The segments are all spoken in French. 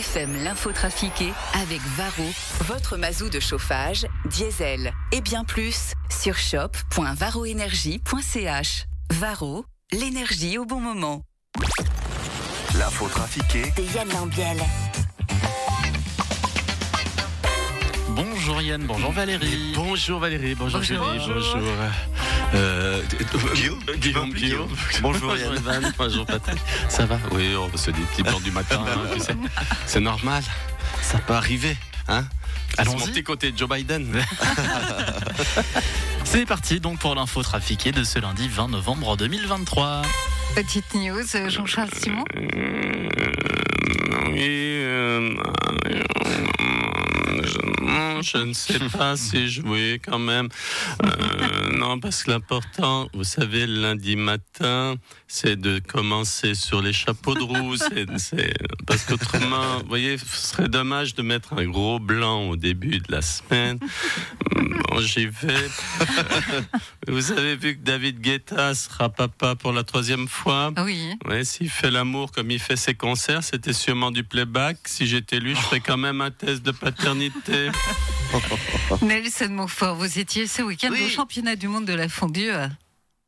LFM l'info trafiquée avec Varro, votre mazou de chauffage, diesel et bien plus sur shop.varroénergie.ch. Varro, l'énergie au bon moment. L'info trafiquée de Yann Lambiel. Bonjour Yann, bonjour Valérie. Bonjour Valérie, bonjour, Bonjour. Julie, bonjour. Euh, Guillaume, Guillaume, Guillaume. Bonjour Yann. Bonjour Patrick. Ça va Oui, on se dit petits blancs du matin, hein, tu sais. C'est normal, ça peut arriver. Hein mon petit côté Joe Biden. C'est parti donc pour l'info trafiquée de ce lundi 20 novembre 2023. Petite news, euh, Jean-Charles Simon. Oui, euh, je, non, je ne sais pas si jouer quand même. Euh, non, parce que l'important, vous savez, le lundi matin, c'est de commencer sur les chapeaux de roue. parce qu'autrement, vous voyez, ce serait dommage de mettre un gros blanc au début de la semaine. Bon, j'y vais. Vous avez vu que David Guetta sera papa pour la troisième fois. Oui. Ouais, s'il fait l'amour comme il fait ses concerts, c'était sûrement du playback. Si j'étais lui, je ferais quand même un test de paternité. Nelson Montfort, vous étiez ce week-end Oui. au championnat du monde de la fondue.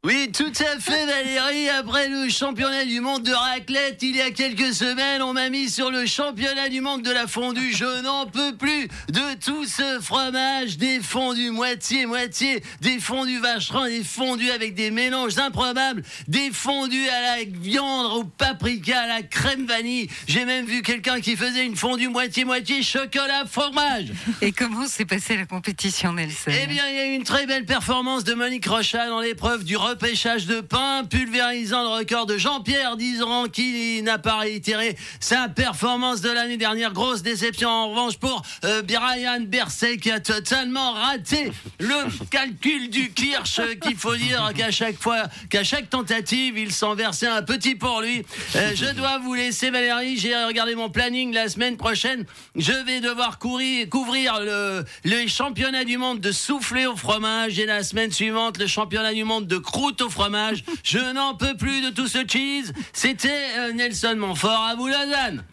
Oui, tout à fait, Valérie. Après le championnat du monde de raclette, il y a quelques semaines, on m'a mis sur le championnat du monde de la fondue. Je n'en peux plus de tout ce fromage, des fondus moitié-moitié, des fondus vacherons, des fondus avec des mélanges improbables, des fondus à la viande, au paprika, à la crème vanille. J'ai même vu quelqu'un qui faisait une fondue moitié-moitié chocolat-fromage. Et comment s'est passée la compétition, Nelson? Eh bien, il y a eu une très belle performance de Monique Rochat dans l'épreuve du repêchage de pain, pulvérisant le record de Jean-Pierre Dizran qui n'a pas réitéré sa performance de l'année dernière. Grosse déception en revanche pour euh, Brian Berset qui a totalement raté le calcul du Kirsch euh, qu'il faut dire qu'à chaque fois, qu'à chaque tentative, il s'en versait un petit pour lui. Euh, je dois vous laisser Valérie, j'ai regardé mon planning la semaine prochaine. Je vais devoir courir, couvrir le, le championnat du monde de souffler au fromage et la semaine suivante le championnat du monde de croûte au fromage. Je n'en peux plus de tout ce cheese. C'était euh, Nelson Montfort à vous Lausanne.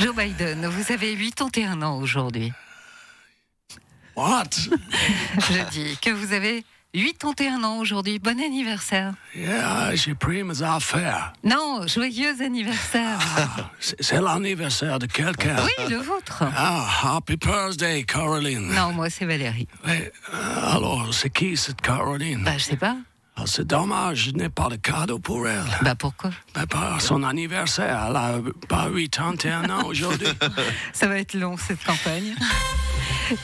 Joe Biden, vous avez 81 ans aujourd'hui. What? Je dis que vous avez 81 ans aujourd'hui. Bon anniversaire. Yeah, j'ai pris mes affaires. Non, joyeux anniversaire. C'est c'est l'anniversaire de quelqu'un. Oui, le vôtre. Ah, happy birthday, Caroline. Non, moi c'est Valérie. Ouais, euh, alors, c'est qui cette Caroline? Bah, je sais pas. Ah, c'est dommage, je n'ai pas de cadeau pour elle. Bah, pourquoi? Mais pas son anniversaire, elle a pas 81 ans aujourd'hui. Ça va être long cette campagne.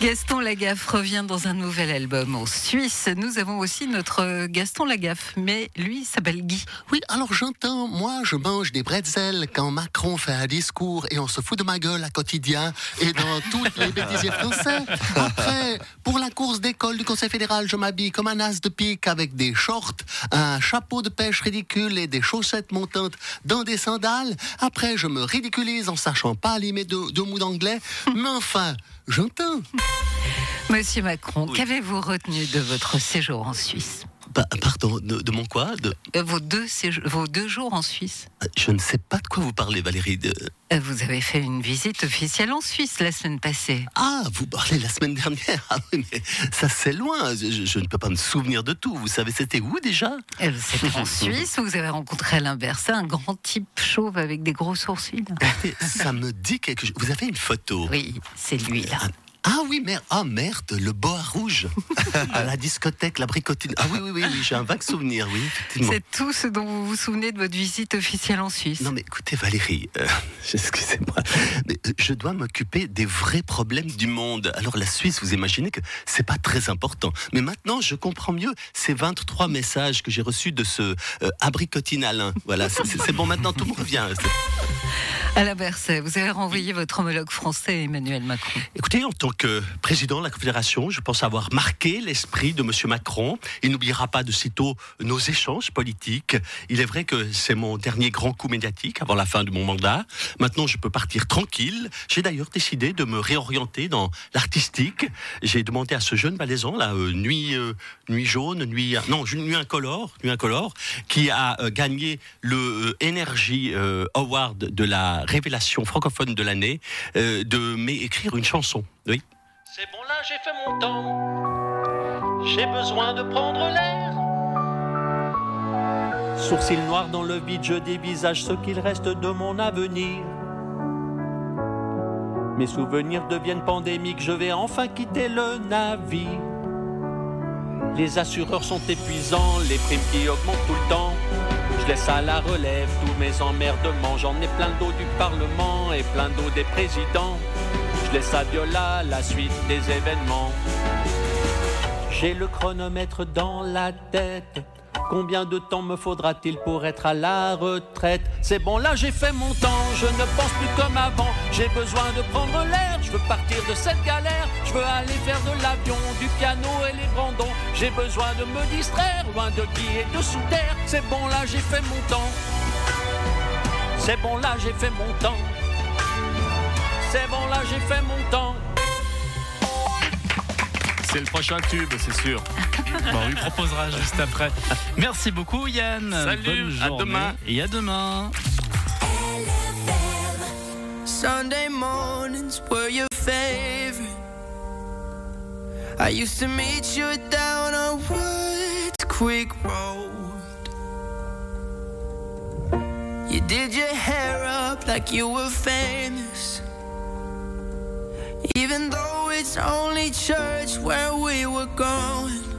Gaston Lagaffe revient dans un nouvel album en Suisse. Nous avons aussi notre Gaston Lagaffe, mais lui s'appelle Guy. Oui, alors j'entends, moi je mange des bretzels quand Macron fait un discours et on se fout de ma gueule à quotidien et dans toutes les bêtisiers français. Après, pour la course d'école du Conseil fédéral, je m'habille comme un as de pique avec des shorts, un chapeau de pêche ridicule et des chaussettes montantes dans des sandales. Après, je me ridiculise en sachant pas limer deux mots d'anglais. Mais enfin, j'entends. Monsieur Macron, qu'avez-vous retenu de votre séjour en Suisse? Pa- pardon, de, de mon quoi De- Euh, vos, deux vos deux jours en Suisse Je ne sais pas de quoi vous parlez, Valérie. De- Euh, Vous avez fait une visite officielle en Suisse la semaine passée. Ah, vous parlez la semaine dernière. Ah oui, mais ça c'est loin. Je, ne peux pas me souvenir de tout. Vous savez, c'était où déjà? Euh, C'était en Suisse où vous avez rencontré Alain Berset, un grand type chauve avec des gros sourcils. Ça me dit quelque chose. Vous avez une photo? Oui, c'est lui là. Ah oui, merde. Ah merde, le boa rouge à la discothèque, la bricotine. Ah oui, oui, oui, oui j'ai un vague souvenir, oui. C'est tout ce dont vous vous souvenez de votre visite officielle en Suisse. Non mais écoutez Valérie, euh, excusez-moi, mais je dois m'occuper des vrais problèmes du monde. Alors la Suisse, vous imaginez que c'est pas très important. Mais maintenant, je comprends mieux ces 23 messages que j'ai reçus de ce euh, abricotine Alain. Voilà, c'est bon maintenant, tout me revient. Alain Berset, vous avez renvoyé votre homologue français Emmanuel Macron. Écoutez, en tant que président de la Confédération, je pense avoir marqué l'esprit de Monsieur Macron. Il n'oubliera pas de sitôt nos échanges politiques. Il est vrai que c'est mon dernier grand coup médiatique avant la fin de mon mandat. Maintenant, je peux partir tranquille. J'ai d'ailleurs décidé de me réorienter dans l'artistique. J'ai demandé à ce jeune valaisan, là, euh, nuit, euh, nuit jaune, nuit, non, nuit incolore, nuit incolore, qui a euh, gagné le Energy Award de la la révélation francophone de l'année, euh, de m'écrire une chanson. Oui. C'est bon là, j'ai fait mon temps. J'ai besoin de prendre l'air. Sourcils noirs dans le vide, je dévisage ce qu'il reste de mon avenir. Mes souvenirs deviennent pandémiques, je vais enfin quitter le navire. Les assureurs sont épuisants, les primes qui augmentent tout le temps. Je laisse à la relève tous mes emmerdements. J'en ai plein d'eau du Parlement et plein d'eau des présidents. Je laisse à Viola la suite des événements. J'ai le chronomètre dans la tête. Combien de temps me faudra-t-il pour être à la retraite? C'est bon, là j'ai fait mon temps, je ne pense plus comme avant. J'ai besoin de prendre l'air, je veux partir de cette galère. Je veux aller faire de l'avion, du piano et les brandons. J'ai besoin de me distraire, loin de qui et de sous terre. C'est bon, là j'ai fait mon temps. C'est bon, là j'ai fait mon temps. C'est bon, là j'ai fait mon temps. C'est le prochain tube, c'est sûr. Bon, on lui proposera juste après. Merci beaucoup Yann. Salut, Bonne à journée. demain. Et à demain. Sunday mornings were your favorite. I used to meet you down on Woods Creek Road. You did your hair up like you were famous. Even though it's only church where we were going.